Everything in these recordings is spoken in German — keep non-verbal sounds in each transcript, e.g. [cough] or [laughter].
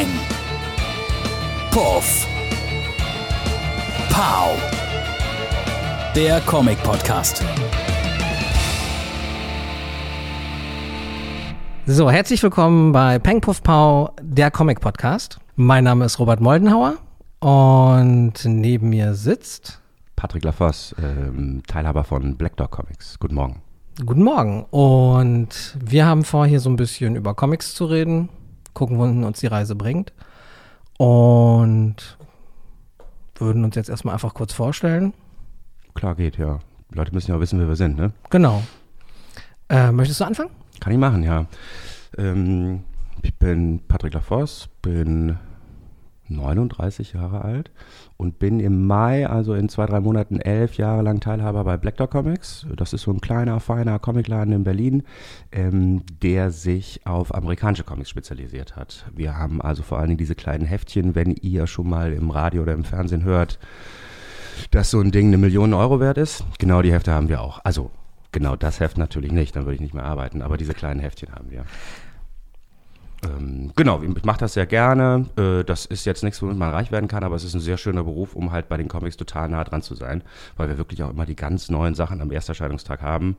Peng. Puff. Pow. Der Comic-Podcast. So, herzlich willkommen bei Peng Puff Pow, der Comic-Podcast. Mein Name ist Robert Moldenhauer und neben mir sitzt Patrick Lafosse, ähm, Teilhaber von Black Dog Comics. Guten Morgen. Guten Morgen. Und wir haben vor, hier so ein bisschen über Comics zu reden, gucken, wohin uns die Reise bringt. Und würden uns jetzt erstmal einfach kurz vorstellen. Klar geht, ja. Die Leute müssen ja wissen, wer wir sind, ne? Genau. Äh, möchtest du anfangen? Kann ich machen, ja. Ähm, ich bin Patrick Lafosse, bin 39 Jahre alt und bin im Mai, also in zwei, drei Monaten, elf Jahre lang Teilhaber bei Black Dog Comics. Das ist so ein kleiner, feiner Comicladen in Berlin, ähm, der sich auf amerikanische Comics spezialisiert hat. Wir haben also vor allen Dingen diese kleinen Heftchen, wenn ihr schon mal im Radio oder im Fernsehen hört, dass so ein Ding eine Million Euro wert ist. Genau die Hefte haben wir auch. Also genau das Heft natürlich nicht, dann würde ich nicht mehr arbeiten, aber diese kleinen Heftchen haben wir. Ähm, genau, ich mache das sehr gerne. Äh, das ist jetzt nichts, womit man reich werden kann, aber es ist ein sehr schöner Beruf, um halt bei den Comics total nah dran zu sein, weil wir wirklich auch immer die ganz neuen Sachen am Ersterscheinungstag haben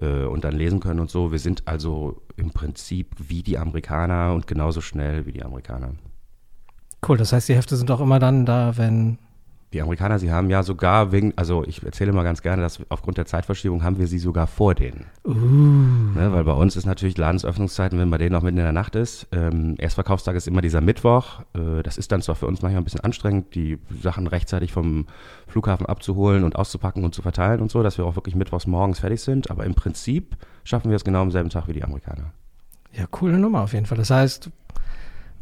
äh, und dann lesen können und so. Wir sind also im Prinzip wie die Amerikaner und genauso schnell wie die Amerikaner. Cool, das heißt, die Hefte sind auch immer dann da, wenn die Amerikaner, sie haben ja sogar wegen, also ich erzähle mal ganz gerne, dass aufgrund der Zeitverschiebung haben wir sie sogar vor denen. Uh. Ne, weil bei uns ist natürlich Ladensöffnungszeiten, wenn bei denen noch mitten in der Nacht ist. Ähm, Erstverkaufstag ist immer dieser Mittwoch. Äh, das ist dann zwar für uns manchmal ein bisschen anstrengend, die Sachen rechtzeitig vom Flughafen abzuholen und auszupacken und zu verteilen und so, dass wir auch wirklich mittwochs morgens fertig sind. Aber im Prinzip schaffen wir es genau am selben Tag wie die Amerikaner. Ja, coole Nummer auf jeden Fall. Das heißt,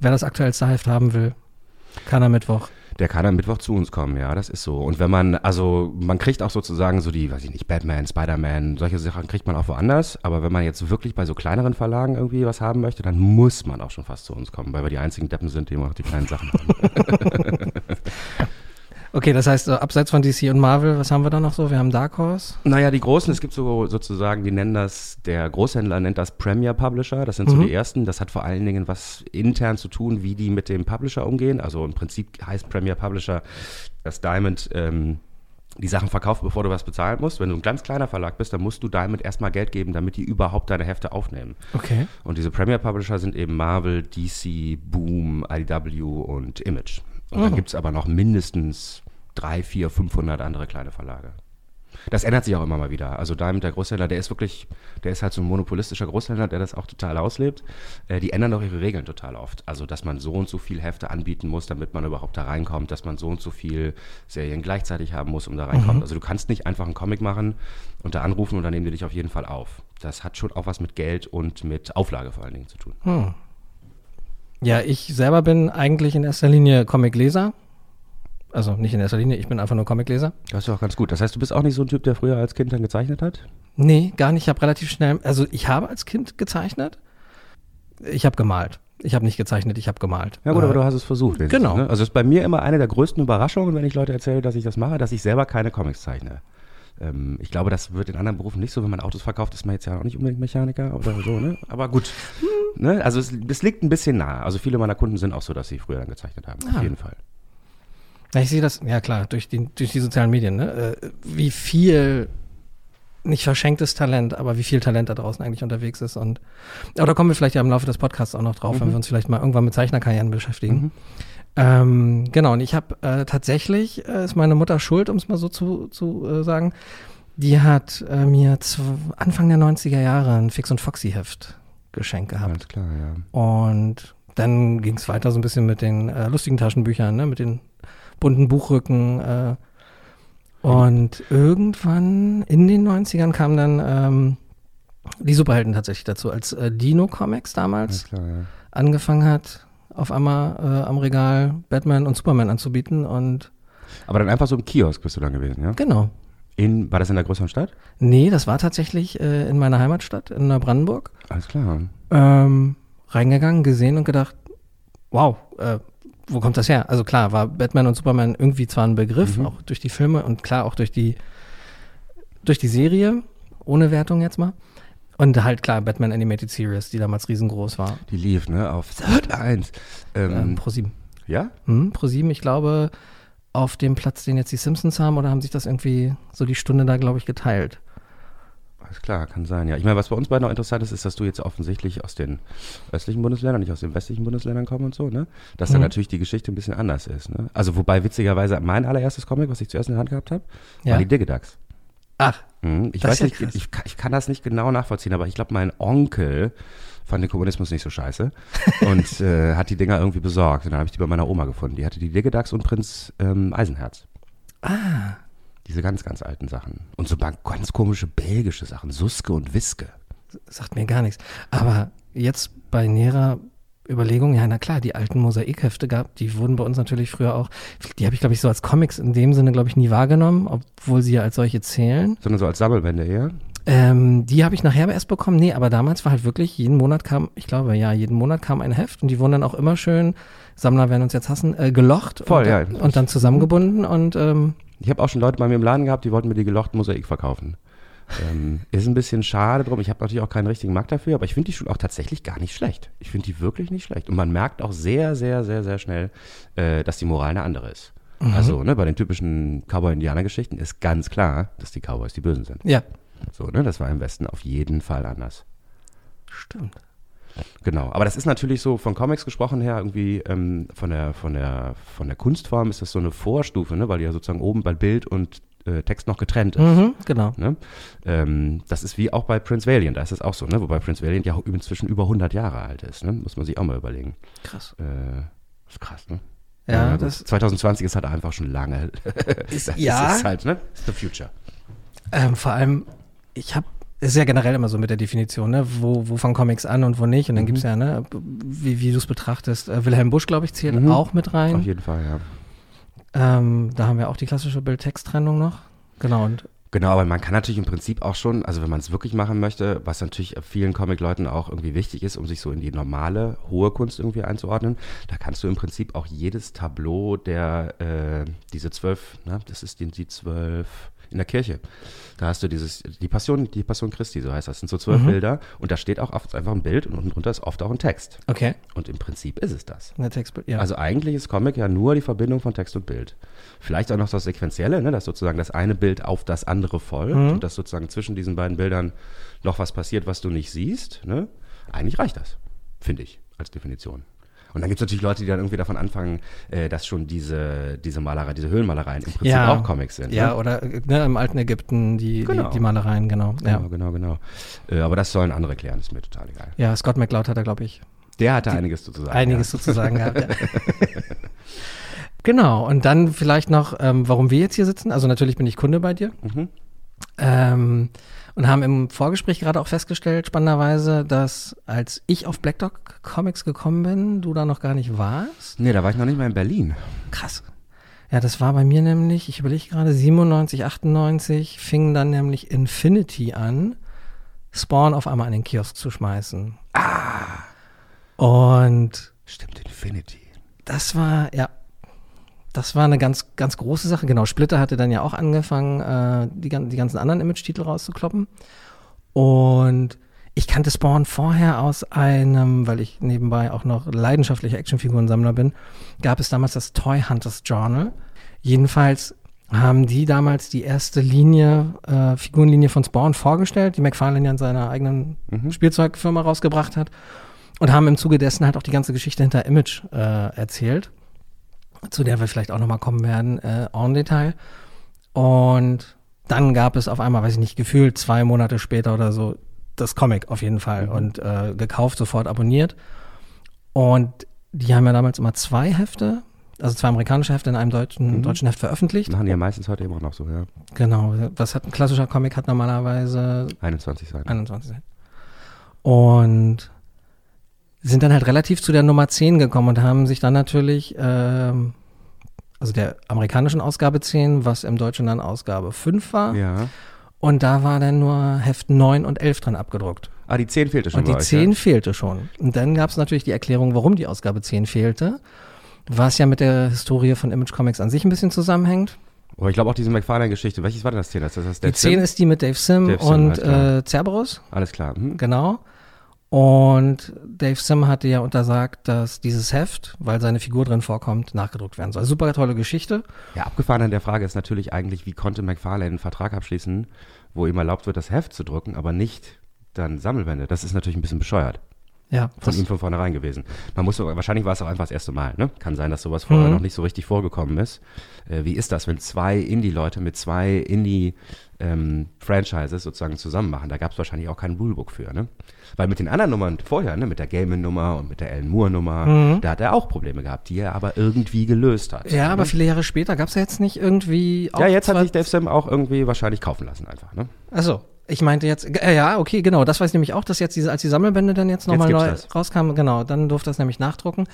wer das aktuellste Heft haben will, kann am Mittwoch der kann am Mittwoch zu uns kommen, ja, das ist so. Und wenn man, also man kriegt auch sozusagen so die, weiß ich nicht, Batman, Spider-Man, solche Sachen kriegt man auch woanders. Aber wenn man jetzt wirklich bei so kleineren Verlagen irgendwie was haben möchte, dann muss man auch schon fast zu uns kommen, weil wir die einzigen Deppen sind, die immer noch die kleinen Sachen haben. [laughs] Okay, das heißt, abseits von DC und Marvel, was haben wir da noch so? Wir haben Dark Horse. Naja, die großen, es gibt so sozusagen, die nennen das, der Großhändler nennt das Premier Publisher, das sind so mhm. die ersten. Das hat vor allen Dingen was intern zu tun, wie die mit dem Publisher umgehen. Also im Prinzip heißt Premier Publisher, dass Diamond ähm, die Sachen verkauft, bevor du was bezahlen musst. Wenn du ein ganz kleiner Verlag bist, dann musst du Diamond erstmal Geld geben, damit die überhaupt deine Hefte aufnehmen. Okay. Und diese Premier Publisher sind eben Marvel, DC, Boom, IDW und Image. Und oh. dann gibt es aber noch mindestens drei, vier, 500 andere kleine Verlage. Das ändert sich auch immer mal wieder. Also Diamond, der Großhändler, der ist wirklich, der ist halt so ein monopolistischer Großhändler, der das auch total auslebt. Äh, die ändern doch ihre Regeln total oft. Also, dass man so und so viel Hefte anbieten muss, damit man überhaupt da reinkommt, dass man so und so viel Serien gleichzeitig haben muss, um da reinkommt. Mhm. Also, du kannst nicht einfach einen Comic machen und da anrufen und dann nehmen die dich auf jeden Fall auf. Das hat schon auch was mit Geld und mit Auflage vor allen Dingen zu tun. Hm. Ja, ich selber bin eigentlich in erster Linie Comicleser also nicht in erster Linie, ich bin einfach nur Comicleser. Das ist auch ganz gut. Das heißt, du bist auch nicht so ein Typ, der früher als Kind dann gezeichnet hat? Nee, gar nicht. Ich habe relativ schnell, also ich habe als Kind gezeichnet. Ich habe gemalt. Ich habe nicht gezeichnet, ich habe gemalt. Ja gut, äh, aber du hast es versucht. Genau. Ne? Also ist bei mir immer eine der größten Überraschungen, wenn ich Leute erzähle, dass ich das mache, dass ich selber keine Comics zeichne. Ähm, ich glaube, das wird in anderen Berufen nicht so. Wenn man Autos verkauft, ist man jetzt ja auch nicht unbedingt Mechaniker oder so. Ne? Aber gut. ne? Also es, es, liegt ein bisschen nah. Also viele meiner Kunden sind auch so, dass sie früher dann gezeichnet haben. Ah. Auf jeden Fall. Ich sehe das, ja klar, durch die, durch die sozialen Medien, ne? Äh, wie viel nicht verschenktes Talent, aber wie viel Talent da draußen eigentlich unterwegs ist. Und aber da kommen wir vielleicht ja im Laufe des Podcasts auch noch drauf, mhm. wenn wir uns vielleicht mal irgendwann mit Zeichnerkarrieren beschäftigen. Mhm. Ähm, genau, und ich habe äh, tatsächlich, äh, ist meine Mutter schuld, um es mal so zu, zu äh, sagen, die hat äh, mir Anfang der 90er Jahre ein Fix- und Foxy-Heft geschenkt gehabt. Ganz klar, ja. Und dann ging es weiter so ein bisschen mit den äh, lustigen Taschenbüchern, ne, mit den bunten Buchrücken. Äh, und irgendwann in den 90ern kam dann ähm, die Superhelden tatsächlich dazu, als äh, Dino Comics damals klar, ja. angefangen hat, auf einmal äh, am Regal Batman und Superman anzubieten und aber dann einfach so im Kiosk bist du dann gewesen, ja? Genau. In, war das in der größeren Stadt? Nee, das war tatsächlich äh, in meiner Heimatstadt, in Neubrandenburg. Alles klar. Ähm, reingegangen, gesehen und gedacht, wow, äh, wo kommt das her? Also klar, war Batman und Superman irgendwie zwar ein Begriff, mhm. auch durch die Filme und klar auch durch die, durch die Serie, ohne Wertung jetzt mal. Und halt klar, Batman Animated Series, die damals riesengroß war. Die lief, ne, auf Sat 1. Ähm, Ähm, Pro 7. ja? Hm, Pro 7, ich glaube, auf dem Platz, den jetzt die Simpsons haben, oder haben sich das irgendwie so die Stunde da, glaube ich, geteilt? Alles klar, kann sein, ja. Ich meine, was bei uns beiden noch interessant ist, ist, dass du jetzt offensichtlich aus den östlichen Bundesländern, nicht aus den westlichen Bundesländern kommst und so, ne? Dass dann Mhm. natürlich die Geschichte ein bisschen anders ist, ne? Also, wobei witzigerweise mein allererstes Comic, was ich zuerst in der Hand gehabt habe, Ja. war die Digidax. Ach, Mhm. Ich weiß ja nicht, ich, kann- ich kann das nicht genau nachvollziehen, aber ich glaube, mein Onkel fand den Kommunismus nicht so scheiße [laughs] und äh, hat die Dinger irgendwie besorgt. Und dann habe ich die bei meiner Oma gefunden. Die hatte die Digidax und Prinz ähm, Eisenherz. ah, Diese ganz, ganz alten Sachen. Und so ganz komische belgische Sachen. Suske und Wiske. sagt mir gar nichts. Aber jetzt bei näherer Überlegung, ja, na klar, die alten Mosaikhefte gab, die wurden bei uns natürlich früher auch, die habe ich, glaube ich, so als Comics in dem Sinne, glaube ich, nie wahrgenommen, obwohl sie ja als solche zählen. Sondern so als Sammelbände eher. Ähm, die habe ich nachher erst bekommen. Nee, aber damals war halt wirklich, jeden Monat kam, ich glaube, ja, jeden Monat kam ein Heft und die wurden dann auch immer schön, Sammler werden uns jetzt hassen, äh, gelocht Voll, und, ja. und dann zusammengebunden und ähm, Ich habe auch schon Leute bei mir im Laden gehabt, die wollten mir die gelochten Mosaik verkaufen. ähm, ist ein bisschen schade drum. Ich habe natürlich auch keinen richtigen Markt dafür, aber ich finde die schon auch tatsächlich gar nicht schlecht. Ich finde die wirklich nicht schlecht. Und man merkt auch sehr, sehr, sehr, sehr schnell, äh, dass die Moral eine andere ist. Also, ne, bei den typischen Cowboy-Indianer-Geschichten ist ganz klar, dass die Cowboys die Bösen sind. ja, So, ne, das war im Westen auf jeden Fall anders. stimmt. Genau, aber das ist natürlich so von Comics gesprochen her irgendwie ähm, von der von der von der Kunstform ist das so eine Vorstufe, ne, weil die ja sozusagen oben bei Bild und äh, Text noch getrennt ist. Mhm, genau. Ne? Ähm, das ist wie auch bei Prince Valiant, da ist es auch so, ne? wobei Prince Valiant ja inzwischen über 100 Jahre alt ist, ne? muss man sich auch mal überlegen. Krass. Äh, ist krass, ne? Ja, gut. das 2020 ist halt einfach schon lange. ist, [laughs] das ja. ist halt, ne? It's the future. Ähm, vor allem, ich habe, ist ja generell immer so mit der Definition, ne? Wo, wo fangen Comics an und wo nicht? Und dann Mhm. gibt's ja, ne, wie, wie du es betrachtest. Äh, Wilhelm Busch, glaube ich, zählt Mhm. auch mit Auf rein. jeden Fall, ja. Ähm, da haben wir auch die klassische Bild-Text-Trennung noch. Genau, und Genau, aber man kann natürlich im Prinzip auch schon, also wenn man es wirklich machen möchte, was natürlich vielen Comic-Leuten auch irgendwie wichtig ist, um sich so in die normale, hohe Kunst irgendwie einzuordnen, da kannst du im Prinzip auch jedes Tableau der, äh, diese zwölf, ne, das ist die, die zwölf in der Kirche. Da hast du dieses, die Passion, die Passion Christi, so heißt das. Das sind so zwölf Mhm. Bilder und da steht auch oft einfach ein Bild und unten drunter ist oft auch ein Text. okay, Und im Prinzip ist es das. eine Textbild, ja. Also eigentlich ist Comic ja nur die Verbindung von Text und Bild. Vielleicht auch noch das Sequenzielle, ne, dass sozusagen das eine Bild auf das andere folgt Mhm. und dass sozusagen zwischen diesen beiden Bildern noch was passiert, was du nicht siehst. Ne? Eigentlich reicht das, finde ich, als Definition. Und dann gibt es natürlich Leute, die dann irgendwie davon anfangen, äh, dass schon diese, diese Malerei, diese Höhlenmalereien im Prinzip Ja. auch Comics sind. ja, ne? oder ne, im alten Ägypten die, Genau. die, die Malereien, genau. Ja. Genau, genau, genau. Äh, aber das sollen andere klären, ist mir total egal. ja, Scott McCloud hat da, glaube ich, Der hatte einiges zu sagen. einiges sozusagen gehabt. Ja. [laughs] [laughs] genau, und dann vielleicht noch, ähm, warum wir jetzt hier sitzen. Also natürlich bin ich Kunde bei dir. Ja. Mhm. Ähm, und haben im Vorgespräch gerade auch festgestellt, spannenderweise, dass als ich auf Black Dog Comics gekommen bin, du da noch gar nicht warst. Nee, da war ich noch nicht mal in Berlin. Krass. Ja, das war bei mir nämlich, ich überlege gerade, 97, 98 fing dann nämlich Infinity an, Spawn auf einmal an den Kiosk zu schmeißen. Ah. Und Stimmt, Infinity. das war, ja, das war eine ganz, ganz große Sache. Genau, Splitter hatte dann ja auch angefangen, äh, die, die ganzen anderen Image-Titel rauszukloppen. Und ich kannte Spawn vorher aus einem, weil ich nebenbei auch noch leidenschaftlicher Actionfigurensammler bin, gab es damals das Toy Hunters Journal. Jedenfalls haben die damals die erste Linie, äh, Figurenlinie von Spawn vorgestellt, die McFarlane ja in seiner eigenen Spielzeugfirma rausgebracht hat. Und haben im Zuge dessen halt auch die ganze Geschichte hinter Image äh, erzählt, zu der wir vielleicht auch nochmal kommen werden, äh, en Detail. Und dann gab es auf einmal, weiß ich nicht, gefühlt zwei Monate später oder so, das Comic auf jeden Fall und äh, gekauft, sofort abonniert. Und die haben ja damals immer zwei Hefte, also zwei amerikanische Hefte in einem deutschen, deutschen Heft veröffentlicht. Machen die ja meistens heute immer noch so, ja. Genau, was hat ein klassischer Comic hat normalerweise 21 Seiten. 21 Seiten. Und sind dann halt relativ zu der Nummer 10 gekommen und haben sich dann natürlich, ähm, also der amerikanischen Ausgabe 10, was im Deutschen dann Ausgabe 5 war. Ja. Und da war dann nur Heft 9 und 11 dran abgedruckt. Ah, die 10 fehlte schon Und die euch, 10 ja? fehlte schon. Und dann gab es natürlich die Erklärung, warum die Ausgabe 10 fehlte. Was ja mit der Historie von Image Comics an sich ein bisschen zusammenhängt. Aber ich glaube auch diese McFarlane-Geschichte. Welches war denn das 10? Ist das das Die Dave 10 Sim? ist die mit Dave Sim Dave Sim, und klar. äh, Cerberus, Alles klar. Hm? genau. Und Dave Sim hatte ja untersagt, dass dieses Heft, weil seine Figur drin vorkommt, nachgedruckt werden soll. Super tolle Geschichte. Ja, abgefahren an der Frage ist natürlich eigentlich, wie konnte McFarlane einen Vertrag abschließen, wo ihm erlaubt wird, das Heft zu drucken, aber nicht dann Sammelbände. Das ist natürlich ein bisschen bescheuert. Ja, von ihm von vornherein gewesen. Man muss, wahrscheinlich war es auch einfach das erste Mal. Ne? Kann sein, dass sowas vorher Mhm. noch nicht so richtig vorgekommen ist. Äh, wie ist das, wenn zwei Indie-Leute mit zwei Indie-Franchises sozusagen zusammen machen? Da gab es wahrscheinlich auch kein Rulebook für. Ne? Weil mit den anderen Nummern vorher, ne, mit der Gaiman-Nummer und mit der Alan Moore-Nummer, Mhm. da hat er auch Probleme gehabt, die er aber irgendwie gelöst hat. ja, ne? aber viele Jahre später gab es ja jetzt nicht irgendwie auch Ja, jetzt hat sich Dave Sam auch irgendwie wahrscheinlich kaufen lassen einfach. Ne? Achso, ich meinte jetzt, äh, ja, okay, genau, das weiß ich nämlich auch, dass jetzt diese, als die Sammelbände dann jetzt nochmal neu das. rauskamen, genau, dann durfte das nämlich nachdrucken.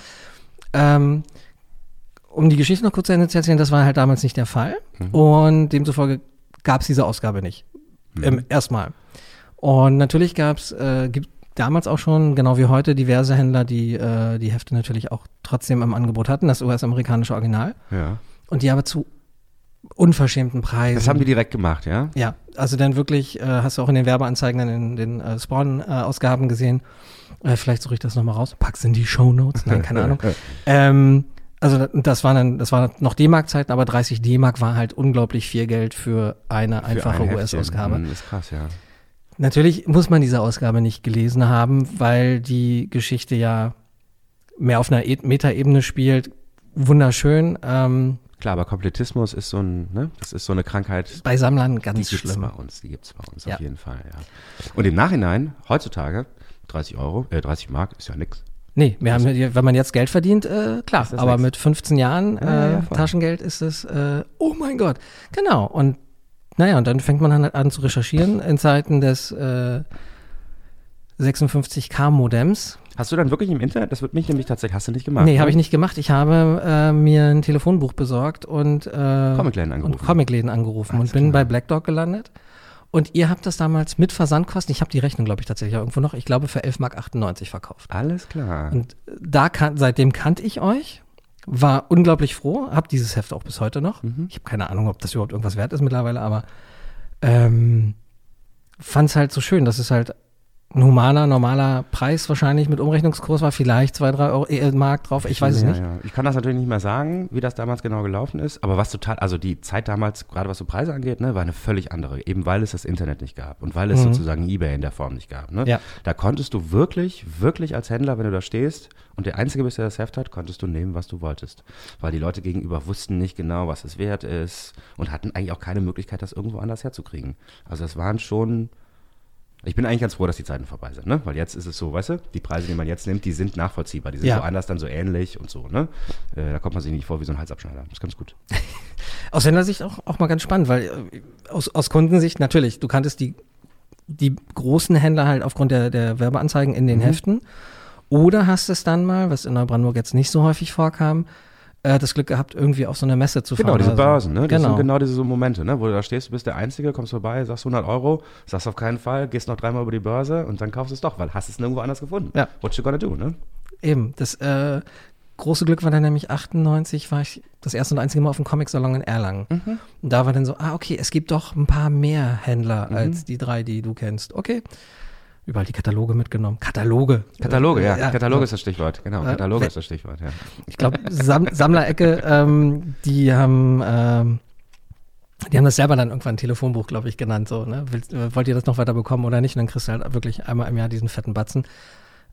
Ähm, um die Geschichte noch kurz zu Ende zu erzählen, das war halt damals nicht der Fall und demzufolge gab es diese Ausgabe nicht. Ähm, erstmal. Und natürlich gab es, äh, gibt damals auch schon, genau wie heute, diverse Händler, die äh, die Hefte natürlich auch trotzdem im Angebot hatten, das US-amerikanische Original. Ja. Und die aber zu unverschämten Preisen. Das haben die direkt gemacht, ja? Ja, also dann wirklich, äh, hast du auch in den Werbeanzeigen, dann in den äh, Spawn-Ausgaben gesehen. Äh, vielleicht suche ich das nochmal raus. Pack's in die Shownotes. Nein, keine Ahnung. [laughs] Ähm, also da- das war dann, das war noch D-Mark-Zeiten, aber 30 D-Mark war halt unglaublich viel Geld für eine Für einfache ein. US-Ausgabe. Hm, ist krass, ja. Natürlich muss man diese Ausgabe nicht gelesen haben, weil die Geschichte ja mehr auf einer e Metaebene spielt. Wunderschön. Ähm, Klar, aber Komplettismus ist so ein, ne, das ist so eine Krankheit, bei Sammlern die ganz gibt's schlimm. bei uns, die gibt's bei uns Ja. auf jeden Fall, ja. Und im Nachhinein, heutzutage, 30 Euro, äh, 30 Mark ist ja nix. Nee, wir haben, wenn man jetzt Geld verdient, äh, klar. Aber nix. mit 15 Jahren Ja, ja, äh, voll. Taschengeld ist es, äh, oh mein Gott. Genau. Und naja, und dann fängt man halt an zu recherchieren in Zeiten des äh, 56K-Modems. Hast du dann wirklich im Internet, das wird mich nämlich tatsächlich, hast du nicht gemacht? Nee, ne? habe ich nicht gemacht. Ich habe äh, mir ein Telefonbuch besorgt und, äh, Comicläden angerufen. und Comicläden angerufen Alles und bin klar. bei Black Dog gelandet. Und ihr habt das damals mit Versandkosten, ich habe die Rechnung, glaube ich, tatsächlich auch irgendwo noch, ich glaube für 11,98 Mark verkauft. Alles klar. Und da kan seitdem kannte ich euch, war unglaublich froh, habe dieses Heft auch bis heute noch. Mhm. Ich habe keine Ahnung, ob das überhaupt irgendwas wert ist mittlerweile, aber ähm, fand es halt so schön, dass es halt ein humaner, normaler Preis wahrscheinlich mit Umrechnungskurs war, vielleicht zwei, drei Euro, äh, Mark drauf, ich weiß es ja, nicht. Ja. Ich kann das natürlich nicht mehr sagen, wie das damals genau gelaufen ist, aber was total, also die Zeit damals, gerade was so Preise angeht, ne, war eine völlig andere, eben weil es das Internet nicht gab und weil es Mhm. sozusagen Ebay in der Form nicht gab. Ne? Ja. Da konntest du wirklich, wirklich als Händler, wenn du da stehst und der Einzige bist, der das Heft hat, konntest du nehmen, was du wolltest. Weil die Leute gegenüber wussten nicht genau, was es wert ist und hatten eigentlich auch keine Möglichkeit, das irgendwo anders herzukriegen. Also das waren schon ich bin eigentlich ganz froh, dass die Zeiten vorbei sind, ne? Weil jetzt ist es so, weißt du, die Preise, die man jetzt nimmt, die sind nachvollziehbar. Die sind Ja. woanders dann so ähnlich und so, ne? Äh, da kommt man sich nicht vor wie so ein Halsabschneider. Das ist ganz gut. [laughs] Aus Händlersicht auch, auch mal ganz spannend, weil äh, aus, aus Kundensicht natürlich, du kanntest die, die großen Händler halt aufgrund der, der Werbeanzeigen in den Mhm. Heften. Oder hast es dann mal, was in Neubrandenburg jetzt nicht so häufig vorkam, äh, das Glück gehabt, irgendwie auf so eine Messe zu fahren. Genau, diese. Börsen, ne? Das Genau. sind genau diese so Momente, ne? Wo du da stehst, du bist der Einzige, kommst vorbei, sagst 100 Euro, sagst auf keinen Fall, gehst noch dreimal über die Börse und dann kaufst du es doch, weil hast es nirgendwo anders gefunden. Ja. What you gonna do, ne? Eben, das äh, große Glück war dann nämlich 98, war ich das erste und einzige Mal auf dem Comic-Salon in Erlangen. Mhm. Und da war dann so, ah, okay, es gibt doch ein paar mehr Händler Mhm. als die drei, die du kennst. Okay. Überall die Kataloge mitgenommen. Kataloge. Kataloge, ja. Ja, Kataloge genau. ist das Stichwort, genau. Ja, Kataloge wenn- ist das Stichwort, ja. Ich glaube, Sam Sammlerecke, ähm, die haben, ähm, die haben das selber dann irgendwann Telefonbuch, glaube ich, genannt. So, ne? Willst, äh, wollt ihr das noch weiter bekommen oder nicht? Und dann kriegst du halt wirklich einmal im Jahr diesen fetten Batzen.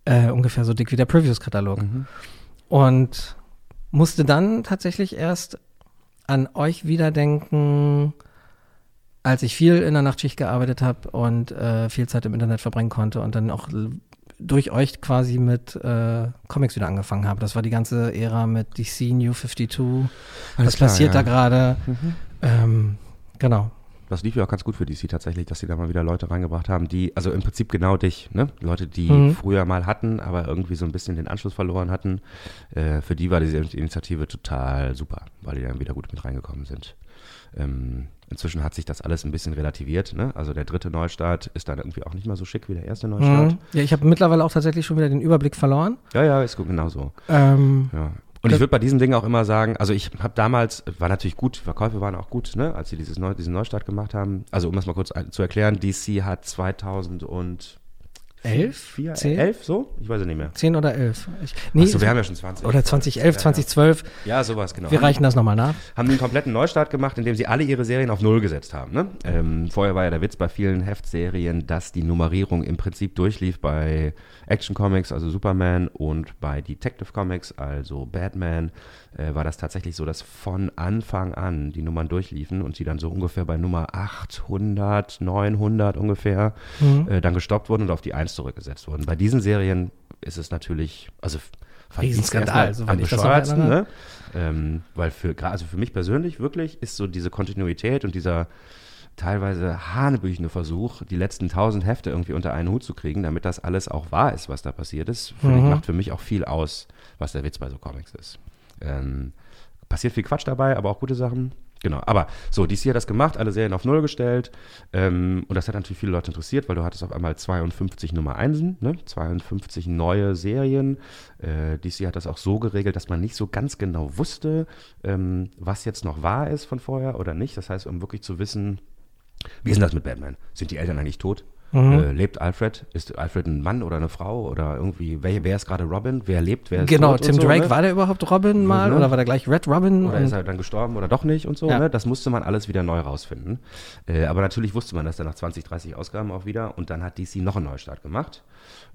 Äh, ungefähr so dick wie der Previews-Katalog. Mhm. Und musste dann tatsächlich erst an euch wieder denken, als ich viel in der Nachtschicht gearbeitet habe und äh, viel Zeit im Internet verbringen konnte und dann auch durch euch quasi mit äh, Comics wieder angefangen habe. Das war die ganze Ära mit DC New 52. Alles Was klar, passiert ja. da gerade? Mhm. Ähm, genau. Das lief ja auch ganz gut für DC tatsächlich, dass sie da mal wieder Leute reingebracht haben, die, also im Prinzip genau dich, ne? Leute, die Mhm. früher mal hatten, aber irgendwie so ein bisschen den Anschluss verloren hatten. Äh, für die war diese Initiative total super, weil die dann wieder gut mit reingekommen sind. Ähm, inzwischen hat sich das alles ein bisschen relativiert, ne? Also der dritte Neustart ist dann irgendwie auch nicht mehr so schick wie der erste Neustart. Mhm. Ja, ich habe mittlerweile auch tatsächlich schon wieder den Überblick verloren. Ja, ja, ist gut, genau so. Ähm, Ja. Und ich würde bei diesem Ding auch immer sagen, also ich habe damals, war natürlich gut, Verkäufe waren auch gut, ne, als sie dieses Neu, diesen Neustart gemacht haben. Also um das mal kurz zu erklären, DC hat 2000 und Elf? vier, Zehn? elf so? Ich weiß es nicht mehr. 10 oder 11? Ich, nee, Achso, wir haben ja schon 20. oder 2011, 2012. Ja, sowas, genau. Wir reichen das nochmal nach. haben einen kompletten Neustart gemacht, indem sie alle ihre Serien auf Null gesetzt haben. Ne? Ähm, vorher war ja der Witz bei vielen Heftserien, dass die Nummerierung im Prinzip durchlief bei Action Comics, also Superman, und bei Detective Comics, also Batman, äh, war das tatsächlich so, dass von Anfang an die Nummern durchliefen und sie dann so ungefähr bei Nummer 800, 900 ungefähr äh, dann gestoppt wurden und auf die 1 zurückgesetzt wurden. Bei diesen Serien ist es natürlich, also Riesenskandal, soweit am ich das erinnere. ne? Ähm, weil für, also für mich persönlich wirklich ist so diese Kontinuität und dieser teilweise hanebüchende Versuch, die letzten tausend Hefte irgendwie unter einen Hut zu kriegen, damit das alles auch wahr ist, was da passiert ist, ich, macht für mich auch viel aus, was der Witz bei so Comics ist. Ähm, passiert viel Quatsch dabei, aber auch gute Sachen. Genau, aber so, DC hat das gemacht, alle Serien auf Null gestellt ähm, und das hat natürlich viele Leute interessiert, weil du hattest auf einmal 52 Nummer Einsen, ne? 52 neue Serien. Äh, DC hat das auch so geregelt, dass man nicht so ganz genau wusste, ähm, was jetzt noch wahr ist von vorher oder nicht. Das heißt, um wirklich zu wissen, wie ist denn das mit Batman? Sind die Eltern eigentlich tot? Äh, lebt Alfred? Ist Alfred ein Mann oder eine Frau? Oder irgendwie, wer, wer ist gerade Robin? Wer lebt? Wer ist Genau, Tim so, Drake, ne? war der überhaupt Robin mal ne? oder war der gleich Red Robin? Oder ist er dann gestorben oder doch nicht und so. Ja. Ne? Das musste man alles wieder neu rausfinden. Äh, aber natürlich wusste man das dann nach 20, 30 Ausgaben auch wieder. Und dann hat DC noch einen Neustart gemacht.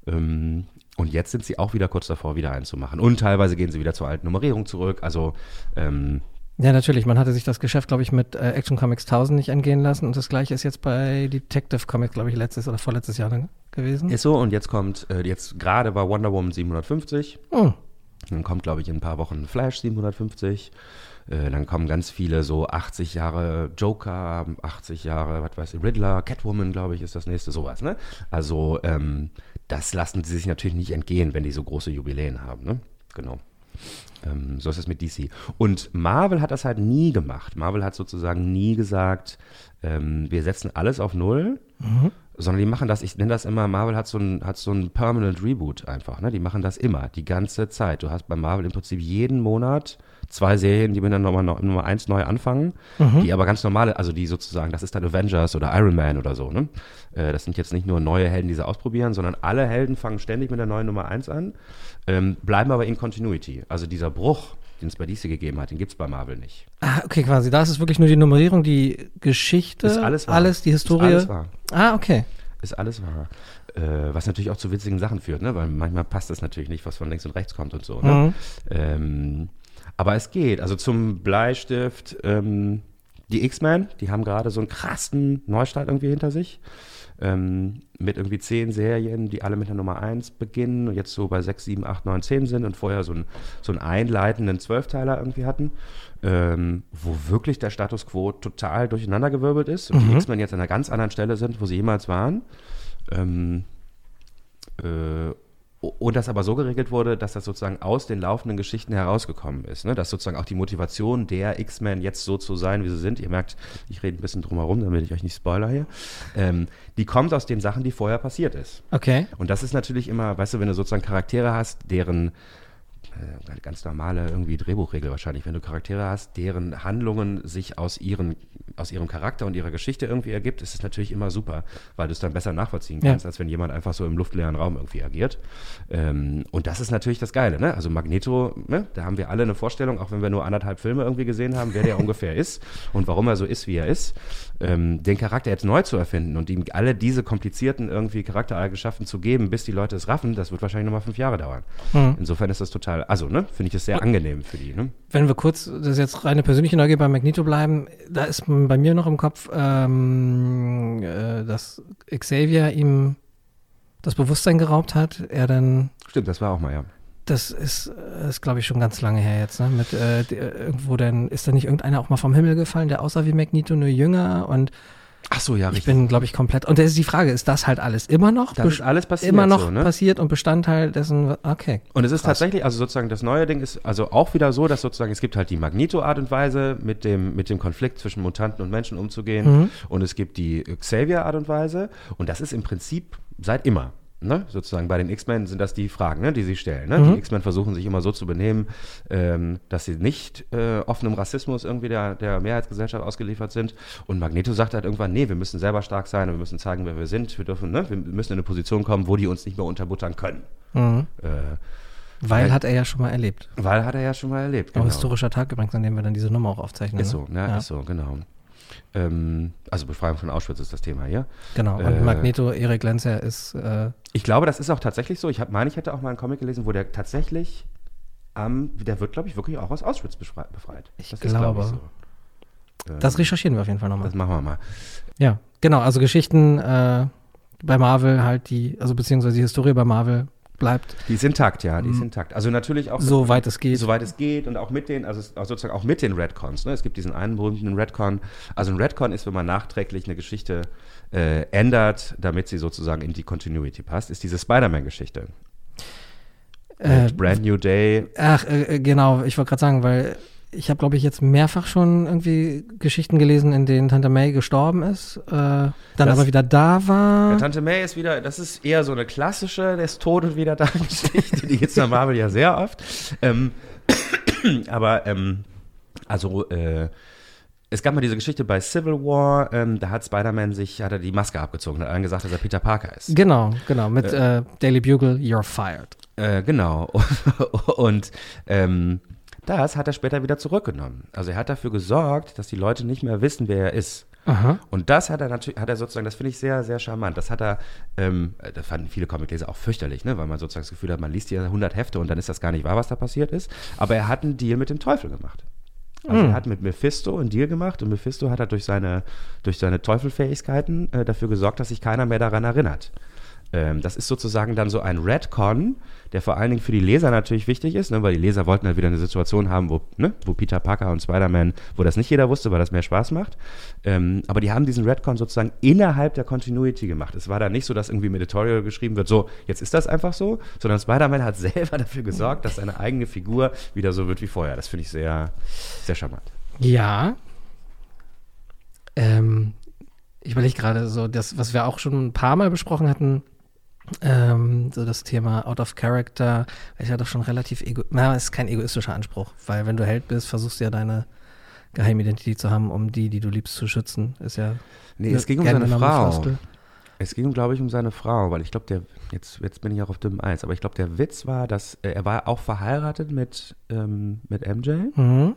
Ähm, und jetzt sind sie auch wieder kurz davor, wieder einzumachen. Und teilweise gehen sie wieder zur alten Nummerierung zurück. Also ähm, Ja, natürlich. Man hatte sich das Geschäft, glaube ich, mit äh, Action Comics 1000 nicht entgehen lassen. Und das gleiche ist jetzt bei Detective Comics, glaube ich, letztes oder vorletztes Jahr dann gewesen. ist so. Und jetzt kommt, äh, jetzt gerade war Wonder Woman 750. Hm. Dann kommt, glaube ich, in ein paar Wochen Flash 750. Äh, dann kommen ganz viele so 80 Jahre Joker, 80 Jahre, was weiß ich, Riddler, Catwoman, glaube ich, ist das nächste, sowas. Ne? Also ähm, das lassen sie sich natürlich nicht entgehen, wenn die so große Jubiläen haben. Ne? Genau. Ähm, so ist es mit DC. Und Marvel hat das halt nie gemacht. Marvel hat sozusagen nie gesagt, ähm, wir setzen alles auf Null, sondern die machen das, ich nenne das immer, Marvel hat so ein, hat so ein Permanent Reboot einfach. Ne? Die machen das immer, die ganze Zeit. Du hast bei Marvel im Prinzip jeden Monat zwei Serien, die mit der Nummer, Nummer eins neu anfangen, die aber ganz normale, also die sozusagen, das ist dann Avengers oder Iron Man oder so. Ne? Äh, das sind jetzt nicht nur neue Helden, die sie ausprobieren, sondern alle Helden fangen ständig mit der neuen Nummer eins an, ähm, bleiben aber in Continuity. Also dieser Bruch, den es bei DC gegeben hat, den gibt es bei Marvel nicht. Ah, okay, quasi. Da ist es wirklich nur die Nummerierung, die Geschichte, Ist alles wahr. alles, die Historie. Ist alles wahr. Ah, okay. Ist alles wahr. Äh, was natürlich auch zu witzigen Sachen führt, ne? weil manchmal passt es natürlich nicht, was von links und rechts kommt und so. Ne? Mhm. Ähm, aber es geht. Also zum Bleistift, ähm, die X-Men, die haben gerade so einen krassen Neustart irgendwie hinter sich. Ähm, mit irgendwie zehn Serien, die alle mit der Nummer 1 beginnen und jetzt so bei 6, 7, 8, 9, 10 sind und vorher so, ein, so einen einleitenden Zwölfteiler irgendwie hatten, ähm, wo wirklich der Status quo total durcheinandergewirbelt ist und die X-Men jetzt an einer ganz anderen Stelle sind, wo sie jemals waren. Ähm, äh, und das aber so geregelt wurde, dass das sozusagen aus den laufenden Geschichten herausgekommen ist. Ne? Dass sozusagen auch die Motivation der X-Men jetzt so zu sein, wie sie sind, ihr merkt, ich rede ein bisschen drum herum, damit ich euch nicht spoiler hier, ähm, die kommt aus den Sachen, die vorher passiert ist. Okay. Und das ist natürlich immer, weißt du, wenn du sozusagen Charaktere hast, deren äh, ganz normale irgendwie Drehbuchregel wahrscheinlich, wenn du Charaktere hast, deren Handlungen sich aus, ihren, aus ihrem Charakter und ihrer Geschichte irgendwie ergibt, ist es natürlich immer super, weil du es dann besser nachvollziehen Ja. kannst, als wenn jemand einfach so im luftleeren Raum irgendwie agiert. Ähm, und das ist natürlich das Geile, ne? Also Magneto, ne? da haben wir alle eine Vorstellung, auch wenn wir nur anderthalb Filme irgendwie gesehen haben, wer der [laughs] ungefähr ist und warum er so ist, wie er ist. Ähm, den Charakter jetzt neu zu erfinden und ihm alle diese komplizierten irgendwie Charaktereigenschaften zu geben, bis die Leute es raffen, das wird wahrscheinlich nochmal fünf Jahre dauern. Mhm. Insofern ist das total, also, ne, finde ich es sehr angenehm für die, ne? Wenn wir kurz, das ist jetzt reine persönliche Neugier bei Magneto bleiben, da ist bei mir noch im Kopf, ähm, äh, dass Xavier ihm das Bewusstsein geraubt hat. Er dann, Stimmt, das war auch mal, ja. das ist, äh, ist glaube ich schon ganz lange her jetzt, ne? Mit äh, irgendwo dann ist da nicht irgendeiner auch mal vom Himmel gefallen, der aussah wie Magneto, nur jünger und Ach so, ja, ich bin, glaube ich, komplett. Und da ist die Frage, ist das halt alles immer noch? Das ist alles passiert Immer noch so, ne? passiert und Bestandteil dessen. Okay. Und es ist tatsächlich, also sozusagen das neue Ding ist also auch wieder so, dass sozusagen es gibt halt die Magneto-Art und Weise, mit dem, mit dem Konflikt zwischen Mutanten und Menschen umzugehen. Und es gibt die Xavier-Art und Weise. Und das ist im Prinzip seit immer. Ne? Sozusagen bei den X-Men sind das die Fragen, ne, die sie stellen. Ne? Mhm. Die X-Men versuchen sich immer so zu benehmen, ähm, dass sie nicht äh, offenem Rassismus irgendwie der, der Mehrheitsgesellschaft ausgeliefert sind. Und Magneto sagt halt irgendwann, nee, wir müssen selber stark sein und wir müssen zeigen, wer wir sind. Wir, dürfen, ne? wir müssen in eine Position kommen, wo die uns nicht mehr unterbuttern können. Mhm. Äh, Weil Ja. hat er ja schon mal erlebt. weil hat er ja schon mal erlebt. Auch genau. historischer Tag übrigens, an dem wir dann diese Nummer auch aufzeichnen. Ist ne? so, ne? Ist so, genau. Ähm, also Befreiung von Auschwitz ist das Thema hier. Genau. Und Äh, Magneto, Erik Lenzer ist, äh, Ich glaube, das ist auch tatsächlich so. Ich hab, meine, ich hätte auch mal einen Comic gelesen, wo der tatsächlich am, der wird, glaube ich, wirklich auch aus Auschwitz befrei- befreit. Ich das ist, glaub glaube. so. Ähm, das recherchieren wir auf jeden Fall nochmal. das machen wir mal. Ja, genau. Also Geschichten äh, bei Marvel halt die, also beziehungsweise die Historie bei Marvel bleibt Die ist intakt, ja, die ist intakt. Also natürlich auch so weit es geht. soweit es geht und auch mit den, also sozusagen auch mit den Redcons. Ne? Es gibt diesen einen berühmten Redcon. Also ein Redcon ist, wenn man nachträglich eine Geschichte äh, ändert, damit sie sozusagen in die Continuity passt, ist diese Spider-Man-Geschichte. äh, Brand New Day. ach, äh, äh, genau. Ich wollte gerade sagen, weil ich habe, glaube ich, jetzt mehrfach schon irgendwie Geschichten gelesen, in denen Tante May gestorben ist, äh, dann Das- aber wieder da war. Ja, Tante May ist wieder, das ist eher so eine klassische, der ist tot und wieder da [laughs] Geschichte, die gibt's bei Marvel ja sehr oft. Ähm, [coughs] aber, ähm, also, äh, es gab mal diese Geschichte bei Civil War, ähm, da hat Spider-Man sich, hat er die Maske abgezogen und hat allen gesagt, dass er Peter Parker ist. Genau, genau. Mit äh, Daily Bugle, You're Fired. Äh, genau. [laughs] Und ähm, das hat er später wieder zurückgenommen. Also er hat dafür gesorgt, dass die Leute nicht mehr wissen, wer er ist. Aha. Und das hat er natürlich, hat er sozusagen, das finde ich sehr, sehr charmant. Das hat er, ähm, das fanden viele Comicleser auch fürchterlich, ne? weil man sozusagen das Gefühl hat, man liest hier 100 Hefte und dann ist das gar nicht wahr, was da passiert ist. Aber er hat einen Deal mit dem Teufel gemacht. Also er hat mit Mephisto einen Deal gemacht und Mephisto hat er durch seine, durch seine Teufelfähigkeiten äh, dafür gesorgt, dass sich keiner mehr daran erinnert. Ähm, das ist sozusagen dann so ein Redcon, der vor allen Dingen für die Leser natürlich wichtig ist, ne, weil die Leser wollten halt wieder eine Situation haben, wo, ne, wo Peter Parker und Spider-Man, wo das nicht jeder wusste, weil das mehr Spaß macht. Ähm, aber die haben diesen Redcon sozusagen innerhalb der Continuity gemacht. Es war da nicht so, dass irgendwie im Editorial geschrieben wird, so, jetzt ist das einfach so, sondern Spider-Man hat selber [laughs] dafür gesorgt, dass seine eigene Figur wieder so wird wie vorher. Das finde ich sehr, sehr charmant. Ja. Ähm, ich überlege gerade so, das, was wir auch schon ein paar Mal besprochen hatten, ähm, so das Thema Out of Character, ist ja doch schon relativ ego, na, ist kein egoistischer Anspruch, weil wenn du Held bist, versuchst du ja deine Geheimidentität zu haben, um die, die du liebst, zu schützen. Ist ja Nee, es ging um seine Frau. Floskel. Es ging, glaube ich, um seine Frau, weil ich glaube, der, jetzt, jetzt bin ich auch auf dünnem Eis, aber ich glaube, der Witz war, dass äh, er war auch verheiratet mit, ähm, mit MJ Mhm.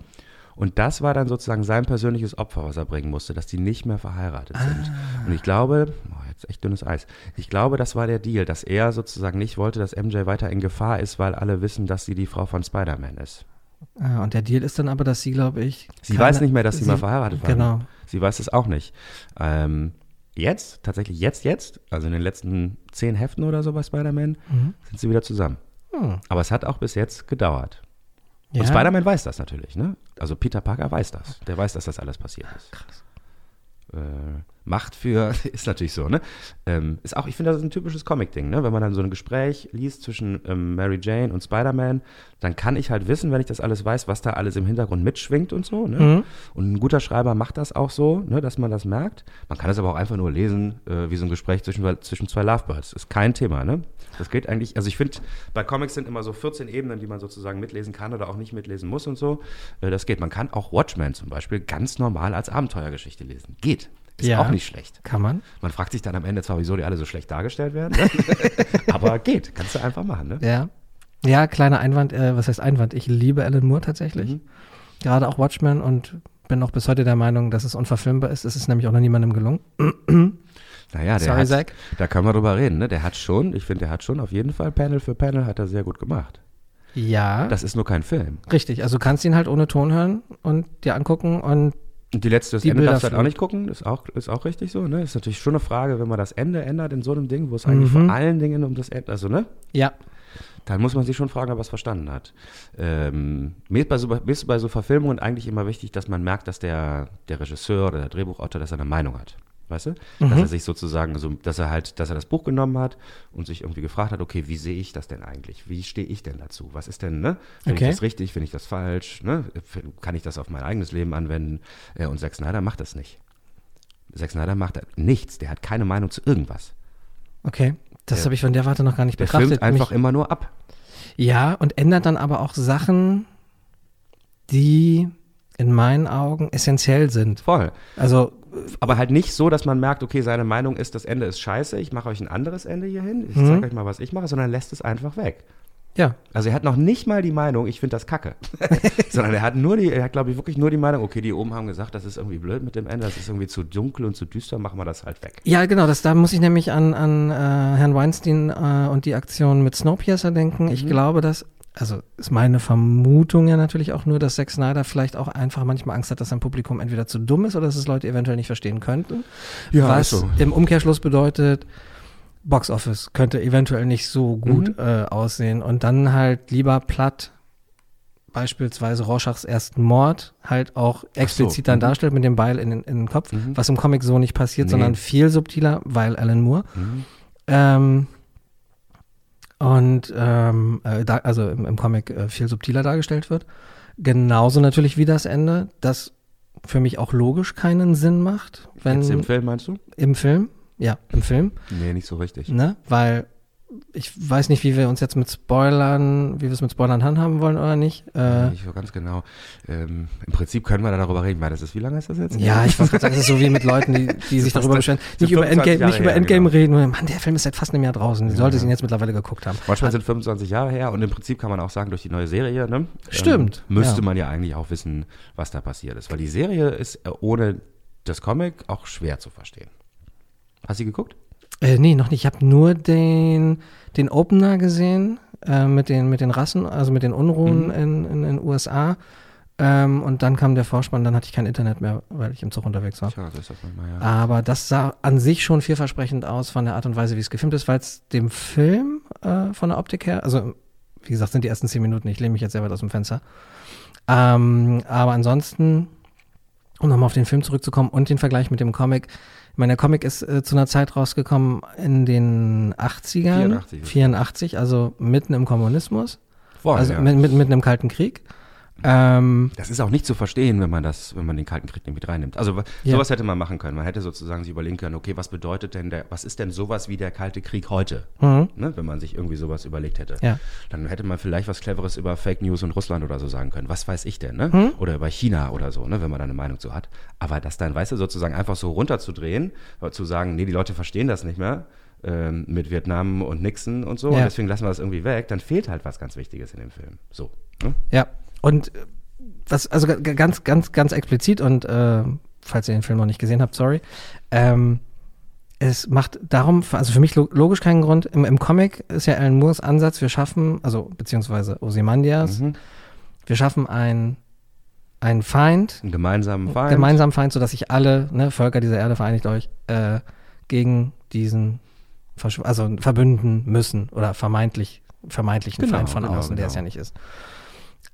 und das war dann sozusagen sein persönliches Opfer, was er bringen musste, dass die nicht mehr verheiratet sind. Und ich glaube, oh, jetzt echt dünnes Eis, ich glaube, das war der Deal, dass er sozusagen nicht wollte, dass MJ weiter in Gefahr ist, weil alle wissen, dass sie die Frau von Spider-Man ist. Ah, und der Deal ist dann aber, dass sie, glaube ich. Sie keine- weiß nicht mehr, dass sie, mal verheiratet waren. Genau. Sie weiß es auch nicht. Ähm, jetzt, tatsächlich jetzt, jetzt, also in den letzten zehn Heften oder so bei Spider-Man, Mhm. sind sie wieder zusammen. Hm. Aber es hat auch bis jetzt gedauert. Ja. Und Spider-Man weiß das natürlich, ne? Also Peter Parker weiß das. Der weiß, dass das alles passiert ist. Krass. Äh, Macht für, [laughs] ist natürlich so, ne? Ähm, ist auch, ich finde, das ist ein typisches Comic-Ding, ne? Wenn man dann so ein Gespräch liest zwischen ähm, Mary Jane und Spider-Man, dann kann ich halt wissen, wenn ich das alles weiß, was da alles im Hintergrund mitschwingt und so, ne? Mhm. Und ein guter Schreiber macht das auch so, ne, dass man das merkt. Man kann es aber auch einfach nur lesen, äh, wie so ein Gespräch zwischen, zwischen zwei Lovebirds. Ist kein Thema, ne? Das geht eigentlich, also ich finde, bei Comics sind immer so 14 Ebenen, die man sozusagen mitlesen kann oder auch nicht mitlesen muss und so. Äh, das geht. Man kann auch Watchmen zum Beispiel ganz normal als Abenteuergeschichte lesen. Geht. Ist Ja. auch nicht schlecht. Kann man? Man fragt sich dann am Ende zwar, wieso die alle so schlecht dargestellt werden, ne? [laughs] aber geht. Kannst du einfach machen, ne? Ja. Ja, kleiner Einwand, äh, was heißt Einwand? Ich liebe Alan Moore tatsächlich. Mhm. Gerade auch Watchmen und bin auch bis heute der Meinung, dass es unverfilmbar ist. Es ist nämlich auch noch niemandem gelungen. Naja, der Sorry, hat, Zach. da können wir drüber reden, ne? Der hat schon, ich finde, der hat schon auf jeden Fall Panel für Panel hat er sehr gut gemacht. Ja, Das ist nur kein Film. richtig. Also du kannst ihn halt ohne Ton hören und dir angucken und Und die letzte, das Die Ende darfst du halt auch nicht gucken, ist auch, ist auch richtig so, ne? Ist natürlich schon eine Frage, wenn man das Ende ändert in so einem Ding, wo es eigentlich Mhm. vor allen Dingen um das Ende, also, ne? ja. Dann muss man sich schon fragen, ob er es verstanden hat. Ähm, mir, ist bei so, mir ist bei so Verfilmungen eigentlich immer wichtig, dass man merkt, dass der, der Regisseur oder der Drehbuchautor, dass er eine Meinung hat. Weißt du? Dass er sich sozusagen, so, dass er halt, dass er das Buch genommen hat und sich irgendwie gefragt hat, okay, wie sehe ich das denn eigentlich? Wie stehe ich denn dazu? Was ist denn, ne? Finde Okay. ich das richtig? Finde ich das falsch? Ne? Kann ich das auf mein eigenes Leben anwenden? Äh, Und Zack Snyder macht das nicht. Zack Snyder macht nichts. Der hat keine Meinung zu irgendwas. Okay. Das Der- habe ich von der Warte noch gar nicht Der betrachtet. filmt einfach Mich- immer nur ab. Ja, und ändert dann aber auch Sachen, die in meinen Augen essentiell sind. Voll. Also, Aber halt nicht so, dass man merkt, okay, seine Meinung ist, das Ende ist scheiße, ich mache euch ein anderes Ende hier hin, ich Mhm. zeige euch mal, was ich mache, sondern lässt es einfach weg. ja, Also er hat noch nicht mal die Meinung, ich finde das kacke. [laughs] Sondern er hat nur die, er hat, glaube ich, wirklich nur die Meinung, okay, die oben haben gesagt, das ist irgendwie blöd mit dem Ende, das ist irgendwie zu dunkel und zu düster, machen wir das halt weg. Ja, genau, das, da muss ich nämlich an, an äh, Herrn Weinstein äh, und die Aktion mit Snowpiercer denken. Ich glaube, dass, also ist meine Vermutung ja natürlich auch nur, dass Zack Snyder vielleicht auch einfach manchmal Angst hat, dass sein Publikum entweder zu dumm ist oder dass es Leute eventuell nicht verstehen könnten. Ja, was so. im Umkehrschluss bedeutet, Box Office könnte eventuell nicht so gut Mhm. äh, aussehen und dann halt lieber platt beispielsweise Rorschachs ersten Mord halt auch explizit dann mhm. darstellt mit dem Beil in, den- in den Kopf, Mhm. was im Comic so nicht passiert, Nee. sondern viel subtiler, weil Alan Moore. Mhm. Ähm, und ähm, äh, da, also im, im Comic äh, viel subtiler dargestellt wird. Genauso natürlich wie das Ende, das für mich auch logisch keinen Sinn macht, wenn Jetzt im Film meinst du? im Film, ja, im Film, Nee, nicht so richtig. ne, weil ich weiß nicht, wie wir uns jetzt mit Spoilern, wie wir es mit Spoilern handhaben wollen oder nicht. Äh, Nicht so ganz genau. Ähm, Im Prinzip können wir da darüber reden, weil das ist, wie lange ist das jetzt? ja, ich wollte gerade sagen, es ist so wie mit Leuten, die, die [laughs] sich darüber beschweren, nicht über 25 Endgame, nicht über her, Endgame genau. reden. Mann, der Film ist seit fast einem Jahr draußen. Du solltest ihn jetzt mittlerweile geguckt haben. Manchmal sind 25 Jahre her und im Prinzip kann man auch sagen, durch die neue Serie, ne? Stimmt, Ähm, müsste ja. man ja eigentlich auch wissen, was da passiert ist. Weil die Serie ist äh, ohne das Comic auch schwer zu verstehen. Hast du sie geguckt? Äh, nee, noch nicht. Ich habe nur den, den Opener gesehen äh, mit, den, mit den Rassen, also mit den Unruhen Mhm. in, in den USA. Ähm, und dann kam der Vorspann, dann hatte ich kein Internet mehr, weil ich im Zug unterwegs war. Tja, das manchmal, ja. Aber das sah an sich schon vielversprechend aus von der Art und Weise, wie es gefilmt ist, weil es dem Film äh, von der Optik her, also wie gesagt, sind die ersten zehn Minuten, ich lehne mich jetzt sehr weit aus dem Fenster. Ähm, aber ansonsten, um nochmal auf den Film zurückzukommen und den Vergleich mit dem Comic. Ich meine, der Comic ist äh, zu einer Zeit rausgekommen in den 80ern. 84 ist 84, also mitten im Kommunismus. Voll, also ja. mit, mit, mitten im Kalten Krieg. Ähm, Das ist auch nicht zu verstehen, wenn man das, wenn man den Kalten Krieg nicht mit reinnimmt. Also Ja. sowas hätte man machen können. Man hätte sozusagen sich überlegen können, okay, was bedeutet denn der, was ist denn sowas wie der Kalte Krieg heute? mhm. Ne, wenn man sich irgendwie sowas überlegt hätte. Ja. Dann hätte man vielleicht was Cleveres über Fake News und Russland oder so sagen können. Was weiß ich denn, ne? Hm? Oder über China oder so, ne, wenn man da eine Meinung zu hat. Aber das dann, weißt du, sozusagen einfach so runterzudrehen, äh, zu sagen, nee, die Leute verstehen das nicht mehr ähm, mit Vietnam und Nixon und so, Ja. und deswegen lassen wir das irgendwie weg, dann fehlt halt was ganz Wichtiges in dem Film. So. Ne? Ja, und äh, was, also ga- ganz, ganz, ganz explizit und äh, falls ihr den Film noch nicht gesehen habt, sorry, ähm, es macht darum, also für mich lo- logisch keinen Grund. Im, Im Comic ist ja Alan Moores Ansatz, wir schaffen, also beziehungsweise Ozymandias, Mhm. wir schaffen ein, einen Feind, Einen gemeinsamen Feind. gemeinsamen Feind, sodass sich alle ne, Völker dieser Erde vereinigt euch äh, gegen diesen Verschw also verbünden müssen oder vermeintlich vermeintlichen Genau, Feind von genau, außen, der es genau. ja nicht ist.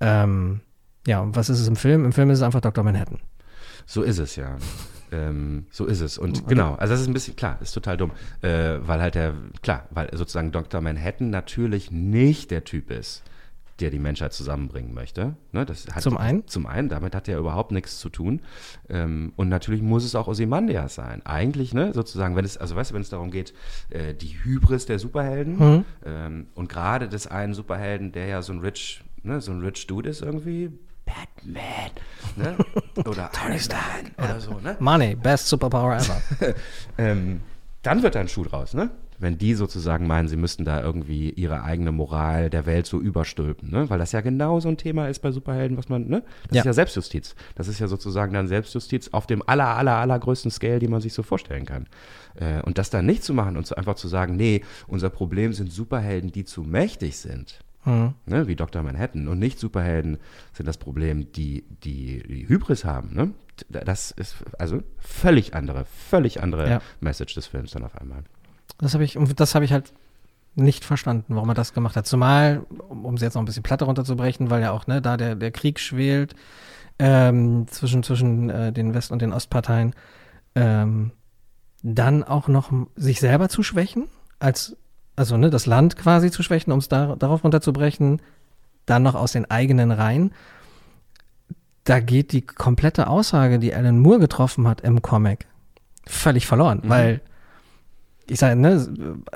Ähm, ja, und was ist es im Film? Im Film ist es einfach Dr. Manhattan. So ist es ja. ähm, so ist es. Und genau, also das ist ein bisschen, klar, ist total dumm, äh, weil halt der, klar, weil sozusagen Dr. Manhattan natürlich nicht der Typ ist, der die Menschheit zusammenbringen möchte. Ne, das hat, Zum einen? Zum einen, damit hat er überhaupt nichts zu tun. Ähm, und natürlich muss es auch Ozymandias sein. Eigentlich, ne, sozusagen, wenn es, also weißt du, wenn es darum geht, äh, die Hybris der Superhelden Mhm. ähm, und gerade des einen Superhelden, der ja so ein rich, ne, so ein rich Dude ist irgendwie, Batman, ne? [laughs] Oder Tony Stark oder so, ne? Money, best superpower ever. [laughs] ähm, dann wird da ein Schuh draus, ne? Wenn die sozusagen meinen, sie müssten da irgendwie ihre eigene Moral der Welt so überstülpen, ne? Weil das ja genau so ein Thema ist bei Superhelden, was man, ne? Das Ja. ist ja Selbstjustiz. Das ist ja sozusagen dann Selbstjustiz auf dem aller, aller, allergrößten Scale, die man sich so vorstellen kann. Äh, und das dann nicht zu machen und zu, einfach zu sagen, nee, unser Problem sind Superhelden, die zu mächtig sind. Mhm. Ne, wie Dr. Manhattan. Und nicht Superhelden sind das Problem, die die, die Hybris haben. Ne? Das ist also völlig andere, völlig andere Ja. Message des Films dann auf einmal. Das habe ich, das habe ich halt nicht verstanden, warum er das gemacht hat. Zumal, um es jetzt noch ein bisschen platter runterzubrechen, weil ja auch ne, da der, der Krieg schwelt ähm, zwischen, zwischen äh, den West- und den Ostparteien, ähm, dann auch noch sich selber zu schwächen, als, also ne, das Land quasi zu schwächen, um es da, darauf runterzubrechen, dann noch aus den eigenen Reihen. Da geht die komplette Aussage, die Alan Moore getroffen hat im Comic, völlig verloren, Mhm. weil ich sage, ne,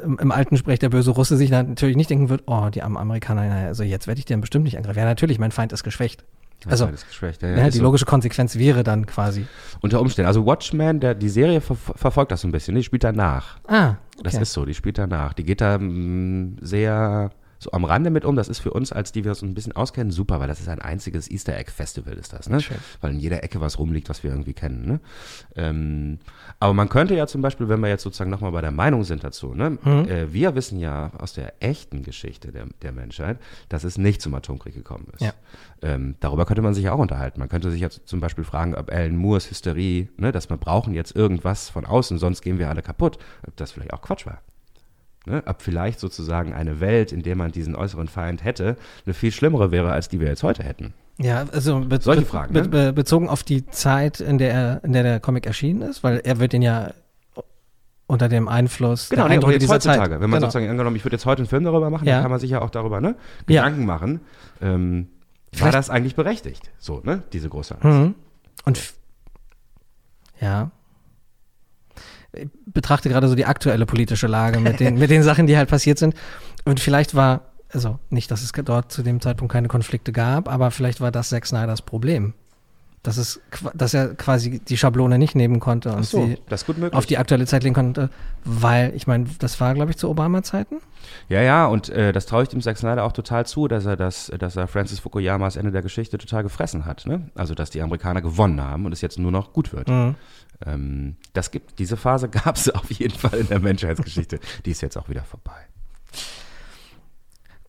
im, im alten Sprech der böse Russe sich natürlich nicht denken wird, oh, die armen Amerikaner, also jetzt werde ich den bestimmt nicht angreifen. Ja, natürlich, mein Feind ist geschwächt. Also, ja, ja, ja, die ist logische Konsequenz wäre dann quasi. so. Unter Umständen. Also Watchmen, der, die Serie ver verfolgt das so ein bisschen. Die spielt danach. Ah, okay. Das ist so, die spielt danach. Die geht da mm, sehr so am Rande mit um. Das ist für uns, als die wir uns ein bisschen auskennen, super, weil das ist ein einziges Easter Egg Festival, ist das, ne? Schön. Weil in jeder Ecke was rumliegt, was wir irgendwie kennen, ne? Ähm, aber man könnte ja zum Beispiel, wenn wir jetzt sozusagen nochmal bei der Meinung sind dazu, ne? Mhm. Äh, wir wissen ja aus der echten Geschichte der, der Menschheit, dass es nicht zum Atomkrieg gekommen ist. Ja. Ähm, darüber könnte man sich ja auch unterhalten. Man könnte sich jetzt zum Beispiel fragen, ob Alan Moores Hysterie, ne, dass wir brauchen jetzt irgendwas von außen, sonst gehen wir alle kaputt, ob das vielleicht auch Quatsch war. Ne? Ob vielleicht sozusagen eine Welt, in der man diesen äußeren Feind hätte, eine viel schlimmere wäre, als die wir jetzt heute hätten. Ja, also be Solche Fragen, be ne? be bezogen auf die Zeit, in der, er, in der der Comic erschienen ist, weil er wird den ja unter dem Einfluss Genau, der nee, Eindrücke jetzt dieser heutzutage. Zeit. Wenn man genau. sozusagen angenommen, ich würde jetzt heute einen Film darüber machen, Ja. dann kann man sich ja auch darüber ne, Ja. Gedanken machen. Ähm, war das eigentlich berechtigt? So, ne? Diese große Angst. Mhm. Und ja. Ich betrachte gerade so die aktuelle politische Lage mit den, [laughs] mit den Sachen, die halt passiert sind. Und vielleicht war, also nicht, dass es dort zu dem Zeitpunkt keine Konflikte gab, aber vielleicht war das Zack Snyders Problem. Dass, es, dass er quasi die Schablone nicht nehmen konnte und so, sie auf die aktuelle Zeit legen konnte, weil, ich meine, das war, glaube ich, zu Obama-Zeiten. Ja, ja, und äh, das traue ich dem Zack Snyder auch total zu, dass er das, dass er Francis Fukuyamas Ende der Geschichte total gefressen hat. Ne? Also, dass die Amerikaner gewonnen haben und es jetzt nur noch gut wird. Ähm, das gibt, diese Phase [laughs] gab es auf jeden Fall in der Menschheitsgeschichte. Die ist jetzt auch wieder vorbei.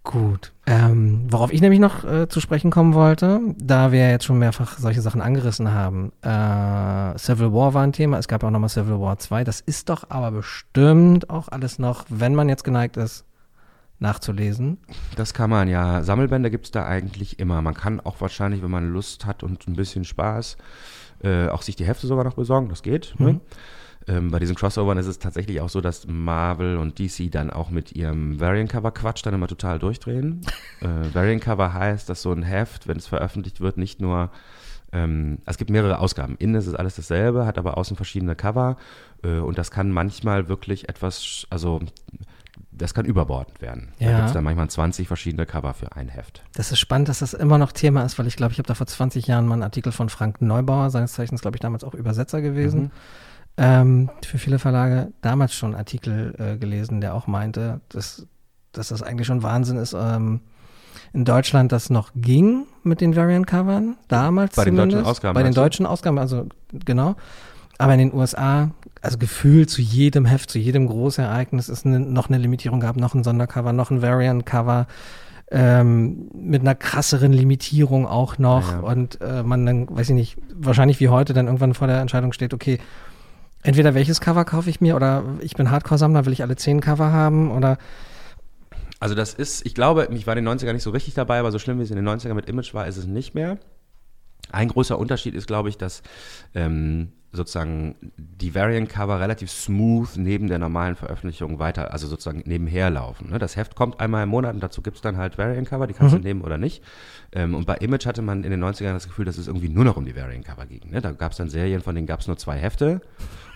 Gut. Ähm, worauf ich nämlich noch äh, zu sprechen kommen wollte, da wir jetzt schon mehrfach solche Sachen angerissen haben. Äh, Civil War war ein Thema, es gab auch nochmal Civil War 2. Das ist doch aber bestimmt auch alles noch, wenn man jetzt geneigt ist, nachzulesen. Das kann man ja. Sammelbände gibt es da eigentlich immer. Man kann auch wahrscheinlich, wenn man Lust hat und ein bisschen Spaß, äh, auch sich die Hefte sogar noch besorgen. Das geht. Ne? Ähm, bei diesen Crossovern ist es tatsächlich auch so, dass Marvel und DC dann auch mit ihrem Variant-Cover-Quatsch dann immer total durchdrehen. [laughs] äh, Variant-Cover heißt, dass so ein Heft, wenn es veröffentlicht wird, nicht nur ähm, es gibt mehrere Ausgaben. Innen ist es alles dasselbe, hat aber außen verschiedene Cover äh, und das kann manchmal wirklich etwas, also das kann überbordend werden. Da Ja. gibt es dann manchmal 20 verschiedene Cover für ein Heft. Das ist spannend, dass das immer noch Thema ist, weil ich glaube, ich habe da vor 20 Jahren mal einen Artikel von Frank Neubauer, seines Zeichens, glaube ich, damals auch Übersetzer gewesen, ähm, für viele Verlage, damals schon Artikel äh, gelesen, der auch meinte, dass, dass das eigentlich schon Wahnsinn ist, ähm, in Deutschland das noch ging mit den Variant-Covern, damals Bei den deutschen zumindest. Ausgaben, Bei den du? deutschen Ausgaben, also genau. Aber in den USA, also gefühlt zu jedem Heft, zu jedem Großereignis ist ne, noch eine Limitierung gab, noch ein Sondercover, noch ein Variant-Cover ähm, mit einer krasseren Limitierung auch noch Ja, ja. und äh, man dann, weiß ich nicht, wahrscheinlich wie heute dann irgendwann vor der Entscheidung steht, okay, entweder welches Cover kaufe ich mir oder ich bin Hardcore-Sammler, will ich alle zehn Cover haben oder Also das ist, ich glaube, ich war in den 90er nicht so richtig dabei, aber so schlimm wie es in den 90er mit Image war, ist es nicht mehr. Ein großer Unterschied ist, glaube ich, dass ähm, sozusagen die Variant-Cover relativ smooth neben der normalen Veröffentlichung weiter, also sozusagen nebenher laufen. Ne? Das Heft kommt einmal im Monat und dazu gibt es dann halt Variant-Cover, die kannst du nehmen oder nicht. Ähm, und bei Image hatte man in den 90ern das Gefühl, dass es irgendwie nur noch um die Variant-Cover ging. Ne? Da gab es dann Serien, von denen gab es nur zwei Hefte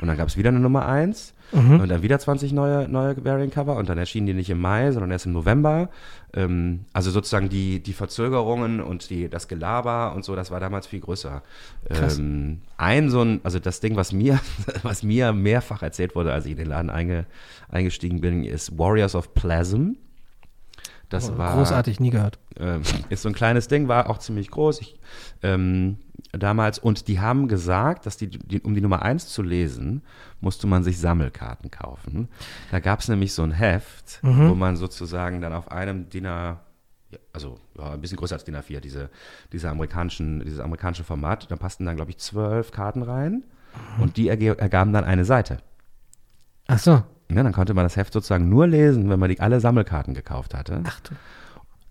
und dann gab es wieder eine Nummer eins und dann wieder 20 neue, neue Variant-Cover und dann erschienen die nicht im Mai, sondern erst im November. Ähm, also sozusagen die, die Verzögerungen und die, das Gelaber und so, das war damals viel größer. Ähm, ein so ein, also das Ding, was mir, [laughs] was mir mehrfach erzählt wurde, als ich in den Laden einge, eingestiegen bin, ist Warriors of Plasm. Das war großartig, nie gehört. ähm, ist so ein kleines Ding, war auch ziemlich groß. Ich, ähm, damals, und die haben gesagt, dass die, die, um die Nummer 1 zu lesen, musste man sich Sammelkarten kaufen. Da gab es nämlich so ein Heft, wo man sozusagen dann auf einem DIN A, also ja, ein bisschen größer als DIN A4, diese, diese amerikanischen, dieses amerikanische Format, da passten dann, glaube ich, zwölf Karten rein und die ergaben dann eine Seite. Ach so. Ja, dann konnte man das Heft sozusagen nur lesen, wenn man die, alle Sammelkarten gekauft hatte. Ach du.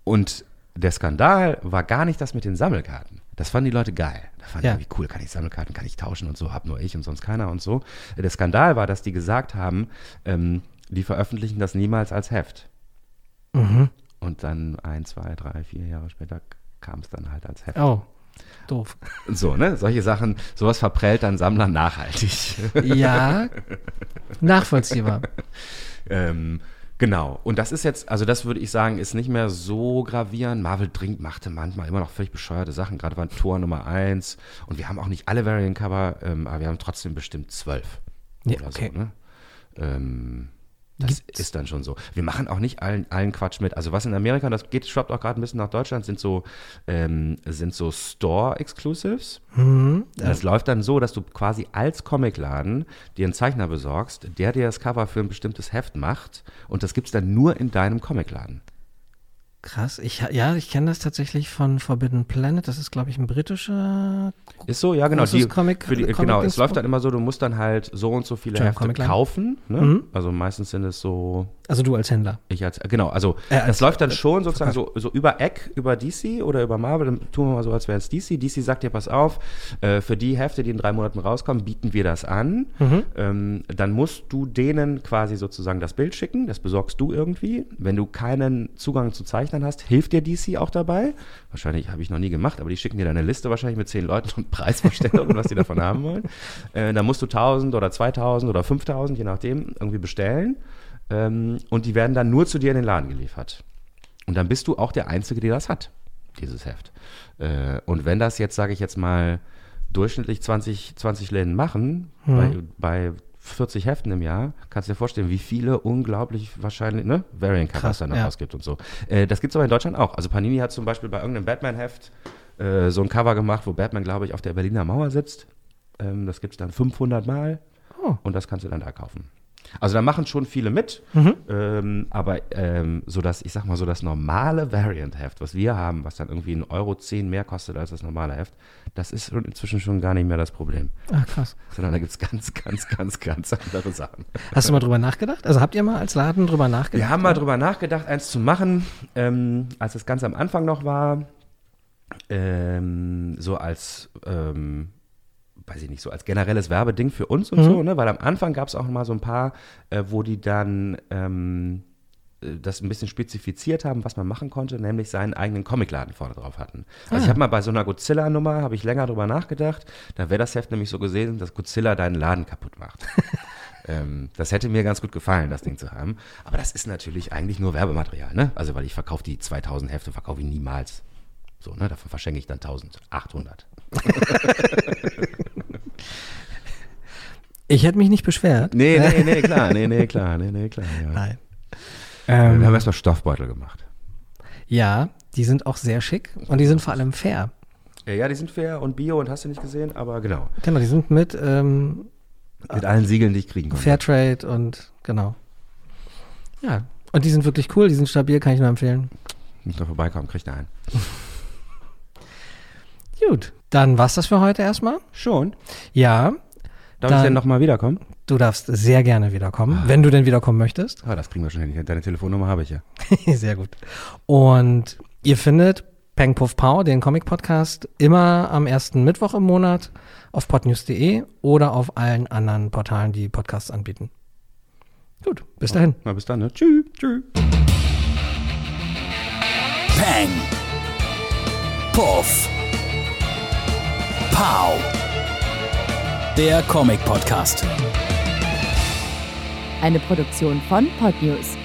Und der Skandal war gar nicht das mit den Sammelkarten. Das fanden die Leute geil. Da fanden Ja. die irgendwie cool, kann ich Sammelkarten, kann ich tauschen und so, hab nur ich und sonst keiner und so. Der Skandal war, dass die gesagt haben, ähm, die veröffentlichen das niemals als Heft. Mhm. Und dann ein, zwei, drei, vier Jahre später kam es dann halt als Heft. Oh, Doof. So, ne? Solche Sachen, sowas verprellt dann Sammler nachhaltig. Ja, [laughs] nachvollziehbar. ähm, genau. Und das ist jetzt, also das würde ich sagen, ist nicht mehr so gravierend. Marvel Drink machte manchmal immer noch völlig bescheuerte Sachen, gerade war Tor Nummer 1. Und wir haben auch nicht alle Variant-Cover, ähm, aber wir haben trotzdem bestimmt zwölf. Ja, oder okay. so, ne? ähm, das Gibt's- ist dann schon so. Wir machen auch nicht allen, allen Quatsch mit. Also was in Amerika, das geht, schwappt auch gerade ein bisschen nach Deutschland, sind so, ähm, sind so Store-Exclusives. Mhm. Das läuft dann so, dass du quasi als Comicladen dir einen Zeichner besorgst, der dir das Cover für ein bestimmtes Heft macht und das gibt's dann nur in deinem Comicladen. Krass. Ich, ja, ich kenne das tatsächlich von Forbidden Planet. Das ist, glaube ich, ein britischer. Ist so, ja genau. Die, Comic- die, Comic- genau, es läuft dann immer so, du musst dann halt so und so viele Entschuldigung, Hefte kaufen. Ne? Mhm. Also meistens sind es so Also du als Händler. Ich als, genau, also Äh, als- das läuft dann schon sozusagen so, so über Eck, über DC oder über Marvel, dann tun wir mal so, als wäre es DC. DC sagt dir, pass auf, äh, für die Hefte, die in drei Monaten rauskommen, bieten wir das an. Mhm. Ähm, dann musst du denen quasi sozusagen das Bild schicken, das besorgst du irgendwie. Wenn du keinen Zugang zu Zeichnern hast, hilft dir DC auch dabei. Wahrscheinlich habe ich noch nie gemacht, aber die schicken dir dann eine Liste wahrscheinlich mit zehn Leuten und [laughs] Preisvorstellungen, was die davon haben wollen. Äh, dann musst du 1000 oder 2000 oder 5000, je nachdem, irgendwie bestellen. Ähm, und die werden dann nur zu dir in den Laden geliefert. Und dann bist du auch der Einzige, der das hat, dieses Heft. Äh, und wenn das jetzt, sage ich jetzt mal, durchschnittlich 20, 20 Läden machen, bei, bei 40 Heften im Jahr, kannst du dir vorstellen, wie viele unglaublich wahrscheinlich, ne, Variant Covers dann noch ja. rausgibt und so. Äh, das gibt es aber in Deutschland auch. Also Panini hat zum Beispiel bei irgendeinem Batman-Heft äh, so ein Cover gemacht, wo Batman, glaube ich, auf der Berliner Mauer sitzt. Ähm, das gibt es dann 500 Mal Oh. und das kannst du dann da kaufen. Also da machen schon viele mit, Mhm. ähm, aber ähm, so das, ich sag mal so das normale Variant-Heft, was wir haben, was dann irgendwie ein Euro 10 mehr kostet als das normale Heft, das ist inzwischen schon gar nicht mehr das Problem. Ah, krass. Sondern da gibt es ganz, ganz, ganz, ganz andere Sachen. Hast du mal drüber nachgedacht? Also habt ihr mal als Laden drüber nachgedacht? Wir haben mal drüber nachgedacht, eins zu machen, ähm, als es ganz am Anfang noch war, ähm, so als, ähm, weiß ich nicht, so als generelles Werbeding für uns und Mhm. so, ne? weil am Anfang gab es auch mal so ein paar, äh, wo die dann ähm, äh, das ein bisschen spezifiziert haben, was man machen konnte, nämlich seinen eigenen Comicladen vorne drauf hatten. Also Ah. ich habe mal bei so einer Godzilla-Nummer, habe ich länger drüber nachgedacht, da wäre das Heft nämlich so gesehen, dass Godzilla deinen Laden kaputt macht. [laughs] Ähm, das hätte mir ganz gut gefallen, das Ding zu haben. Aber das ist natürlich eigentlich nur Werbematerial, ne? Also, weil ich verkaufe die 2000 Hefte, verkaufe ich niemals. So, ne? Davon verschenke ich dann 1800. [laughs] Ich hätte mich nicht beschwert. Nee, nee, nee, [laughs] klar, nee, nee, klar, nee, nee, klar. Ja. Nein. Wir Ähm, haben erstmal Stoffbeutel gemacht. ja, die sind auch sehr schick und die sind vor allem fair. Ja, ja, die sind fair und bio und hast du nicht gesehen, aber genau. Genau, die sind mit ähm, Mit allen Siegeln, die ich kriegen konnte. Fairtrade und genau. Ja, und die sind wirklich cool, die sind stabil, kann ich nur empfehlen. Muss da vorbeikommen, kriegt er einen. [laughs] Gut, dann war's das für heute erstmal. Schon. Ja, Darf Dann- ich denn nochmal wiederkommen? du darfst sehr gerne wiederkommen, wenn du denn wiederkommen möchtest. Ah, das kriegen wir schon hin. Deine Telefonnummer habe ich ja. [laughs] Sehr gut. Und ihr findet Peng Puff Pow, den Comic-Podcast, immer am ersten Mittwoch im Monat auf podnews.de oder auf allen anderen Portalen, die Podcasts anbieten. Gut, bis dahin. Na, bis dann, ne? Tschüss. Tschüss. Peng. Puff. Pow. Der Comic Podcast. Eine Produktion von Podnews.